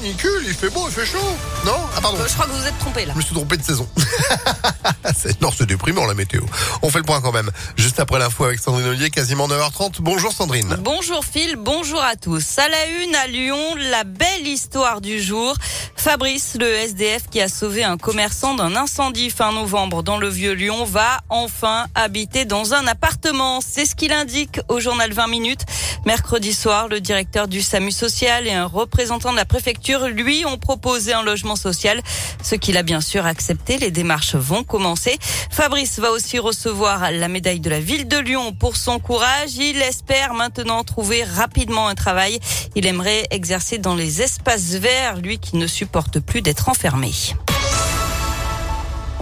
canicule, il fait beau, il fait chaud. Non? Ah pardon. Euh, je crois que vous êtes trompé là. Je me suis trompé de saison. Non, c'est déprimant la météo. On fait le point quand même. Juste après l'info avec Sandrine Ollier, quasiment 9h30. Bonjour Sandrine. Bonjour Phil, bonjour à tous. À la une à Lyon, la belle histoire du jour. Fabrice, le SDF qui a sauvé un commerçant d'un incendie fin novembre dans le vieux Lyon, va enfin habiter dans un appartement. C'est ce qu'il indique au journal 20 minutes. Mercredi soir, le directeur du SAMU social et un représentant de la préfecture lui ont proposé un logement social, ce qu'il a bien sûr accepté. Les démarches vont commencer. Fabrice va aussi recevoir la médaille de la ville de Lyon pour son courage. Il espère maintenant trouver rapidement un travail. Il aimerait exercer dans les espaces verts, lui qui ne supporte plus d'être.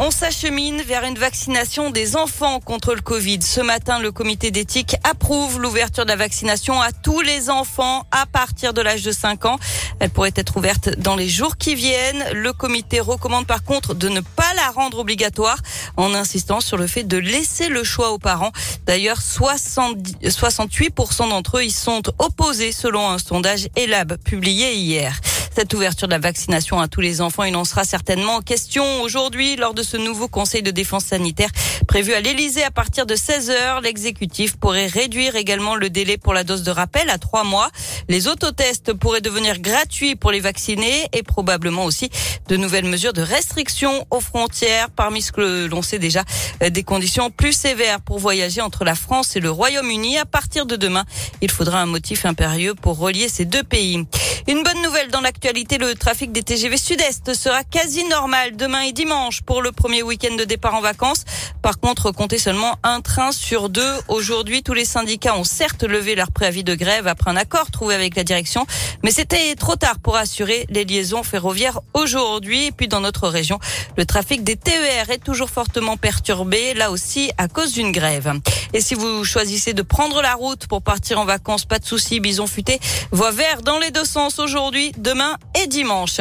On s'achemine vers une vaccination des enfants contre le Covid. Ce matin, le comité d'éthique approuve l'ouverture de la vaccination à tous les enfants à partir de l'âge de 5 ans. Elle pourrait être ouverte dans les jours qui viennent. Le comité recommande par contre de ne pas la rendre obligatoire en insistant sur le fait de laisser le choix aux parents. D'ailleurs, 70 68% d'entre eux y sont opposés selon un sondage ELAB publié hier. Cette ouverture de la vaccination à tous les enfants, il en sera certainement question aujourd'hui lors de ce nouveau conseil de défense sanitaire prévu à l'Elysée à partir de 16 heures. L'exécutif pourrait réduire également le délai pour la dose de rappel à trois mois. Les autotests pourraient devenir gratuits pour les vaccinés et probablement aussi de nouvelles mesures de restriction aux frontières. Parmi ce que l'on sait déjà, euh, des conditions plus sévères pour voyager entre la France et le Royaume-Uni. À partir de demain, il faudra un motif impérieux pour relier ces deux pays. Une bonne nouvelle dans l'actualité, le trafic des TGV Sud-Est sera quasi normal demain et dimanche pour le premier week-end de départ en vacances. Par contre, comptez seulement un train sur deux. Aujourd'hui, tous les syndicats ont certes levé leur préavis de grève après un accord trouvé avec la direction, mais c'était trop tard pour assurer les liaisons ferroviaires aujourd'hui. Et puis dans notre région, le trafic des TER est toujours fortement perturbé, là aussi à cause d'une grève. Et si vous choisissez de prendre la route pour partir en vacances, pas de souci, bison futé, voie vert dans les deux sens aujourd'hui, demain et dimanche.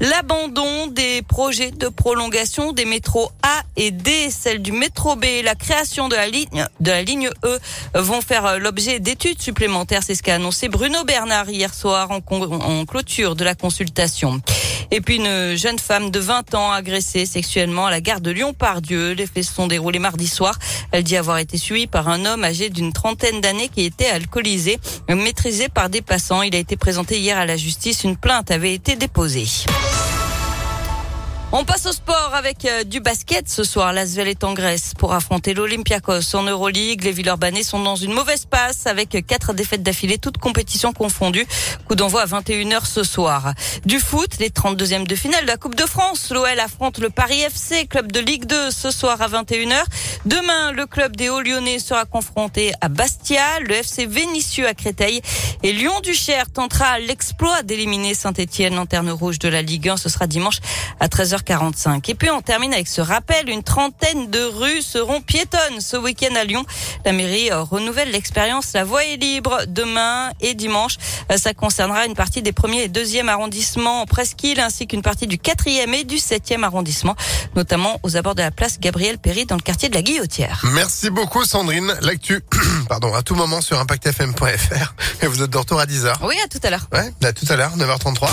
L'abandon des projets de prolongation des métros A et D, celle du métro B, la création de la ligne de la ligne E vont faire l'objet d'études supplémentaires. C'est ce qu'a annoncé Bruno Bernard hier soir en clôture de la consultation. Et puis une jeune femme de 20 ans agressée sexuellement à la gare de Lyon-Pardieu. Les faits se sont déroulés mardi soir. Elle dit avoir été suivie par un homme âgé d'une trentaine d'années qui était alcoolisé, maîtrisé par des passants. Il a été présenté hier à la justice. Une plainte avait été déposée. On passe au sport avec euh, du basket ce soir. L'Asvel est en Grèce pour affronter l'Olympiakos en Euroleague. Les Villeurbanais sont dans une mauvaise passe avec quatre défaites d'affilée, toutes compétitions confondues. Coup d'envoi à 21h ce soir. Du foot, les 32e de finale de la Coupe de France. L'OL affronte le Paris FC, club de Ligue 2 ce soir à 21h. Demain, le club des Hauts-Lyonnais sera confronté à Bastia, le FC Vénitieux à Créteil et Lyon-Duchère tentera l'exploit d'éliminer Saint-Etienne, lanterne rouge de la Ligue 1. Ce sera dimanche à 13h45. Et puis on termine avec ce rappel. Une trentaine de rues seront piétonnes ce week-end à Lyon. La mairie euh, renouvelle l'expérience. La voie est libre demain et dimanche. Euh, Ça concernera une partie des premiers et deuxième arrondissements en presqu'île ainsi qu'une partie du quatrième et du septième arrondissement, notamment aux abords de la place Gabriel Péry dans le quartier de la Guillotière. Merci beaucoup Sandrine. L'actu, pardon, à tout moment sur impactfm.fr. Et vous êtes de retour à 10h. Oui, à tout à l'heure. Ouais, à tout à l'heure, 9h33.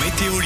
Météo